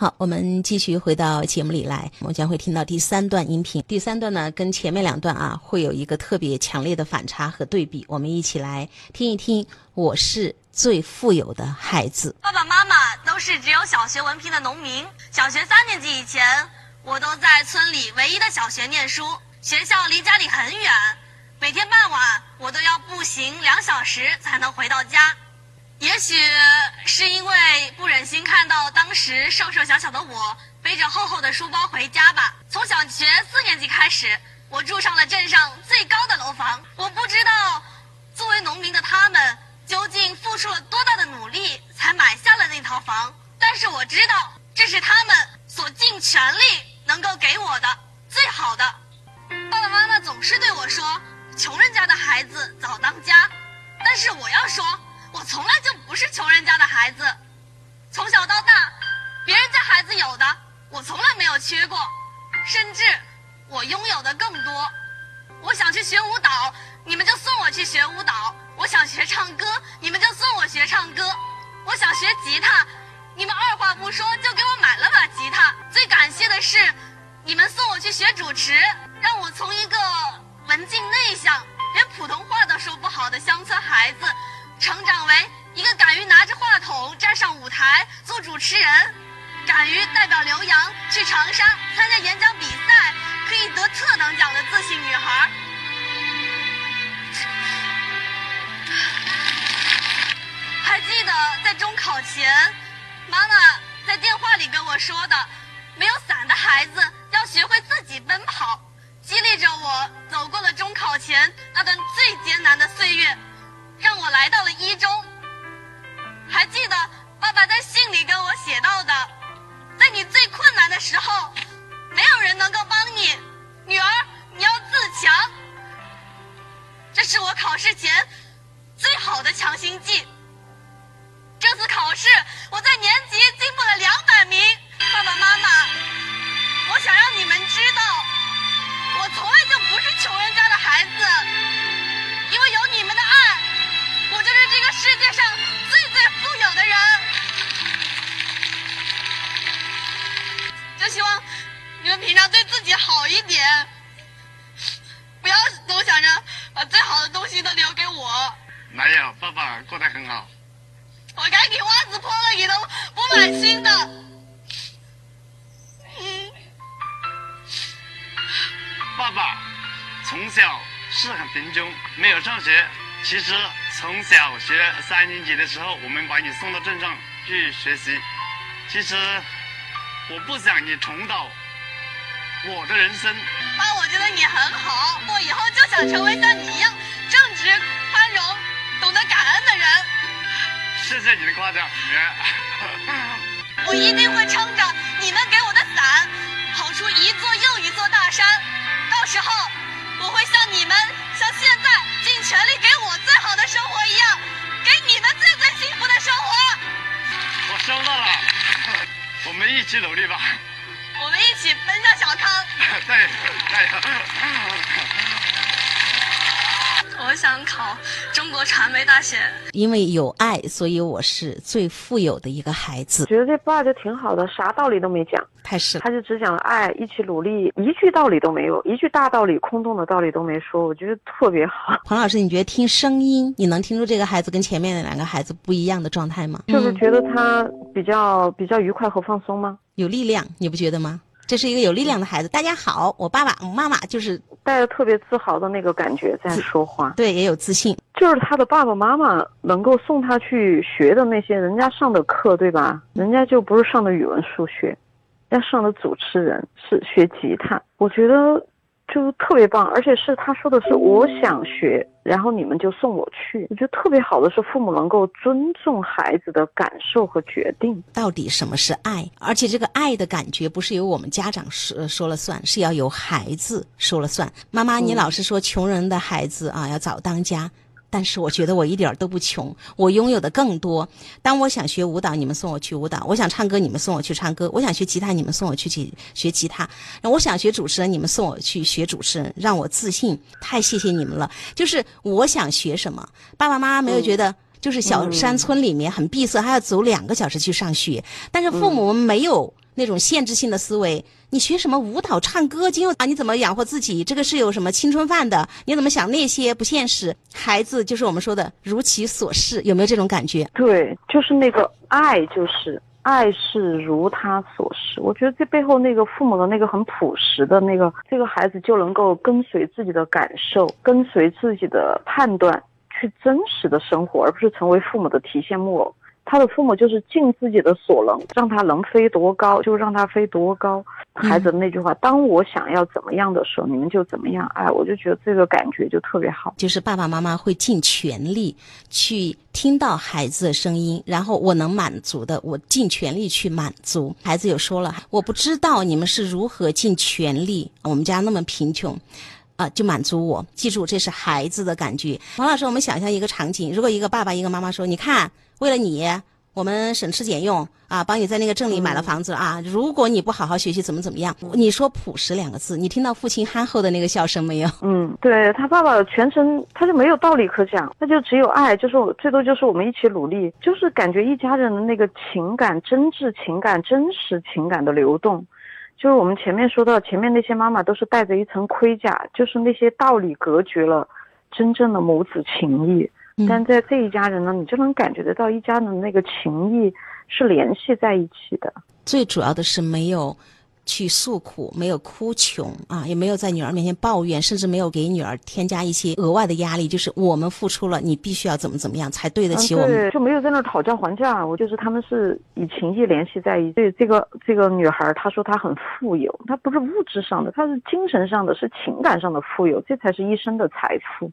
好，我们继续回到节目里来，我将会听到第三段音频。第三段呢，跟前面两段啊，会有一个特别强烈的反差和对比。我们一起来听一听。我是最富有的孩子。爸爸妈妈都是只有小学文凭的农民。小学三年级以前，我都在村里唯一的小学念书，学校离家里很远，每天傍晚我都要步行两小时才能回到家。也许是因为不忍心看到当时瘦瘦小小的我背着厚厚的书包回家吧。从小学四年级开始，我住上了镇上最高的楼房。我不知道，作为农民的他们究竟付出了多大的努力才买下了那套房。但是我知道，这是他们所尽全力能够给我的最好的。爸爸妈妈总是对我说：“穷人家的孩子早当家。”但是我要说。我从来就不是穷人家的孩子，从小到大，别人家孩子有的，我从来没有缺过，甚至我拥有的更多。我想去学舞蹈，你们就送我去学舞蹈；我想学唱歌，你们就送我学唱歌；我想学吉他，你们二话不说就给我买了把吉他。最感谢的是，你们送我去学主持，让我从一个文静内向、连普通话都说不好的乡村孩子。成长为一个敢于拿着话筒站上舞台做主持人，敢于代表浏阳去长沙参加演讲比赛，可以得特等奖的自信女孩。还记得在中考前，妈妈在电话里跟我说的：“没有伞的孩子要学会自己奔跑”，激励着我走过了中考前那段最艰难的岁月。让我来到了一中。还记得爸爸在信里跟我写到的，在你最困难的时候，没有人能够帮你，女儿你要自强。这是我考试前最好的强心剂。没有，爸爸过得很好。我该给袜子破了你都不买新的。嗯。爸爸从小是很贫穷，没有上学。其实从小学三年级的时候，我们把你送到镇上去学习。其实我不想你重蹈我的人生。爸，我觉得你很好，我以后就想成为像你一样正直、谢谢你的夸奖。我一定会撑着你们给我的伞，跑出一座又一座大山。到时候，我会像你们，像现在。尽全力给我最好的生活一样，给你们最最幸福的生活。我收到了，我们一起努力吧。我们一起奔向小康。对，加油。我想考中国传媒大学。因为有爱，所以我是最富有的一个孩子。觉得这爸就挺好的，啥道理都没讲，太是了。他就只讲了爱，一起努力，一句道理都没有，一句大道理、空洞的道理都没说，我觉得特别好。彭老师，你觉得听声音，你能听出这个孩子跟前面的两个孩子不一样的状态吗？就是觉得他比较比较愉快和放松吗？有力量，你不觉得吗？这是一个有力量的孩子。大家好，我爸爸、我妈妈就是带着特别自豪的那个感觉在说话。对，也有自信。就是他的爸爸妈妈能够送他去学的那些人家上的课，对吧？人家就不是上的语文、数学，人家上的主持人是学吉他。我觉得。就特别棒，而且是他说的是我想学，然后你们就送我去。我觉得特别好的是父母能够尊重孩子的感受和决定。到底什么是爱？而且这个爱的感觉不是由我们家长说说了算，是要由孩子说了算。妈妈，你老是说穷人的孩子啊要早当家。但是我觉得我一点都不穷，我拥有的更多。当我想学舞蹈，你们送我去舞蹈；我想唱歌，你们送我去唱歌；我想学吉他，你们送我去去学吉他；我想学主持人，你们送我去学主持人，让我自信。太谢谢你们了！就是我想学什么，爸爸妈妈没有觉得，就是小山村里面很闭塞，还要走两个小时去上学。但是父母没有。那种限制性的思维。你学什么舞蹈、唱歌、今后啊？你怎么养活自己？这个是有什么青春饭的？你怎么想那些不现实？孩子就是我们说的如其所示，有没有这种感觉？对，就是那个爱，就是爱是如他所示。我觉得这背后那个父母的那个很朴实的那个，这个孩子就能够跟随自己的感受，跟随自己的判断去真实的生活，而不是成为父母的提线木偶。他的父母就是尽自己的所能，让他能飞多高就让他飞多高。孩子的那句话：“当我想要怎么样的时候，你们就怎么样。”哎，我就觉得这个感觉就特别好。就是爸爸妈妈会尽全力去听到孩子的声音，然后我能满足的，我尽全力去满足。孩子有说了：“我不知道你们是如何尽全力，我们家那么贫穷。”啊，就满足我。记住，这是孩子的感觉。王老师，我们想象一个场景：如果一个爸爸、一个妈妈说：“你看，为了你，我们省吃俭用啊，帮你在那个镇里买了房子啊。如果你不好好学习，怎么怎么样？”你说“朴实”两个字，你听到父亲憨厚的那个笑声没有？嗯，对他爸爸全程他就没有道理可讲，他就只有爱，就是最多就是我们一起努力，就是感觉一家人的那个情感、真挚情感、真实情感的流动。就是我们前面说到，前面那些妈妈都是带着一层盔甲，就是那些道理隔绝了真正的母子情谊。但在这一家人呢，你就能感觉得到一家人的那个情谊是联系在一起的。最主要的是没有。去诉苦，没有哭穷啊，也没有在女儿面前抱怨，甚至没有给女儿添加一些额外的压力。就是我们付出了，你必须要怎么怎么样才对得起我们。对，就没有在那讨价还价。我就是他们是以情谊联系在一起。对这个这个女孩，她说她很富有，她不是物质上的，她是精神上的，是情感上的富有，这才是一生的财富。